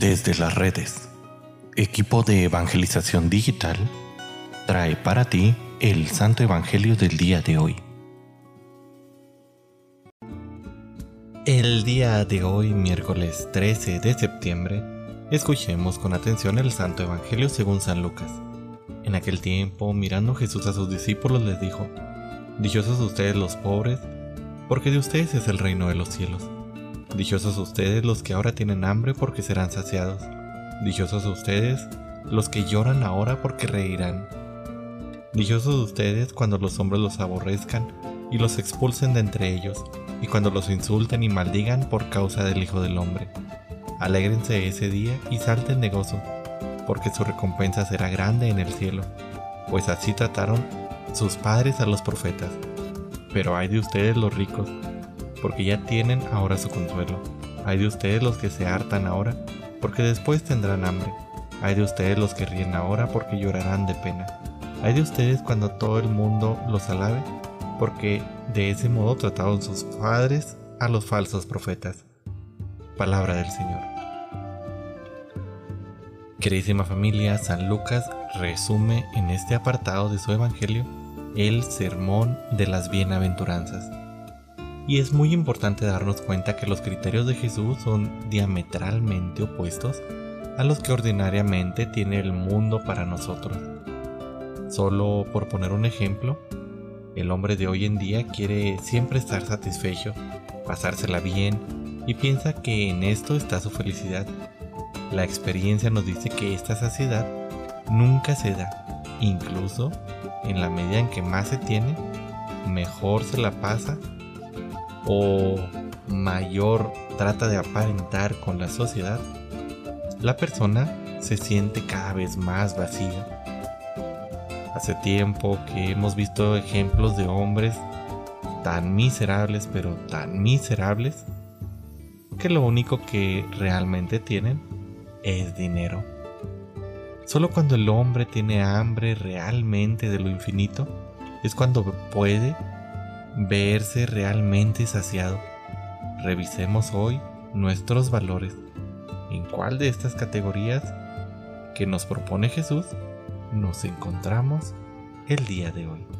Desde las redes, equipo de evangelización digital trae para ti el Santo Evangelio del día de hoy. El día de hoy, miércoles 13 de septiembre, escuchemos con atención el Santo Evangelio según San Lucas. En aquel tiempo, mirando Jesús a sus discípulos, les dijo, Dichosos ustedes los pobres, porque de ustedes es el reino de los cielos. Dichosos ustedes los que ahora tienen hambre porque serán saciados. Dichosos ustedes los que lloran ahora porque reirán. Dichosos ustedes cuando los hombres los aborrezcan y los expulsen de entre ellos, y cuando los insulten y maldigan por causa del Hijo del Hombre. Alégrense ese día y salten de gozo, porque su recompensa será grande en el cielo, pues así trataron sus padres a los profetas. Pero hay de ustedes los ricos, porque ya tienen ahora su consuelo. Hay de ustedes los que se hartan ahora, porque después tendrán hambre. Hay de ustedes los que ríen ahora, porque llorarán de pena. Hay de ustedes cuando todo el mundo los alabe, porque de ese modo trataron sus padres a los falsos profetas. Palabra del Señor. Queridísima familia, San Lucas resume en este apartado de su Evangelio el sermón de las bienaventuranzas. Y es muy importante darnos cuenta que los criterios de Jesús son diametralmente opuestos a los que ordinariamente tiene el mundo para nosotros. Solo por poner un ejemplo, el hombre de hoy en día quiere siempre estar satisfecho, pasársela bien y piensa que en esto está su felicidad. La experiencia nos dice que esta saciedad nunca se da, incluso en la medida en que más se tiene, mejor se la pasa o mayor trata de aparentar con la sociedad, la persona se siente cada vez más vacía. Hace tiempo que hemos visto ejemplos de hombres tan miserables, pero tan miserables, que lo único que realmente tienen es dinero. Solo cuando el hombre tiene hambre realmente de lo infinito, es cuando puede verse realmente saciado. Revisemos hoy nuestros valores. ¿En cuál de estas categorías que nos propone Jesús nos encontramos el día de hoy?